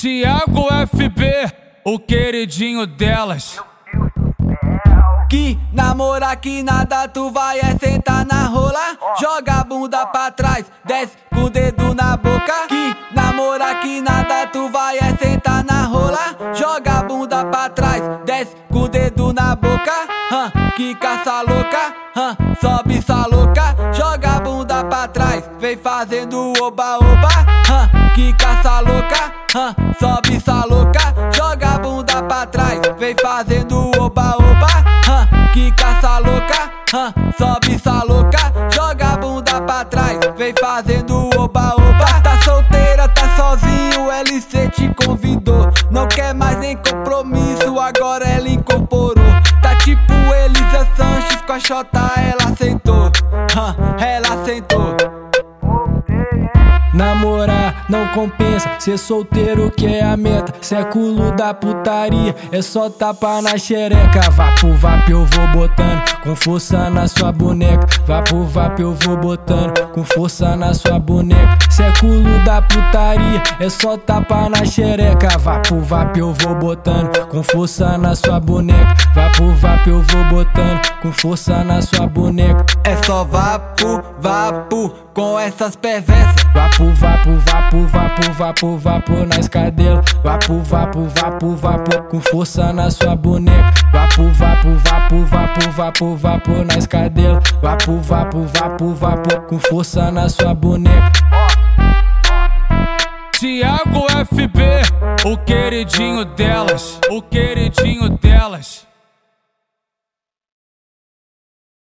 Tiago FB, o queridinho delas. Que namora que nada, tu vai é sentar na rola. Joga a bunda pra trás, desce com o dedo na boca. Que namora que nada, tu vai é sentar na rola. Joga a bunda pra trás, desce com o dedo na boca. Hum, que caça louca, hum, sobe essa louca. Joga a bunda pra trás, vem fazendo oba-oba. Hum, que caça louca sobe essa louca, joga a bunda pra trás, vem fazendo oba-oba, que caça louca, sobe essa louca, joga a bunda pra trás, vem fazendo oba-oba. Tá solteira, tá sozinho, LC te convidou, não quer mais nem compromisso, agora ela incorporou. Tá tipo Elisa Sanches com a Xota, ela aceitou, ela aceitou. Não compensa, ser solteiro que é a meta. Século da putaria, é só tapa na xereca. Vá pro vap, eu vou botando com força na sua boneca. Vá pro vap, eu vou botando com força na sua boneca. Século da putaria, é só tapa na xereca. Vá pro vap, eu vou botando com força na sua boneca. Vá pro vap, eu vou botando com força na sua boneca. É só vapo, vapo com essas perversas. Vapo vapo, vapo, vapo, vapo, vapo na escadela. Vapo, vapo, vapo, vapo, com força na sua boneca. Vapo, vapo, vapo, vapo, vapo, vapo na escadela. Vapo, vapo, vapo, vapo, com força na sua boneca. Tiago FB, o queridinho delas, o queridinho delas.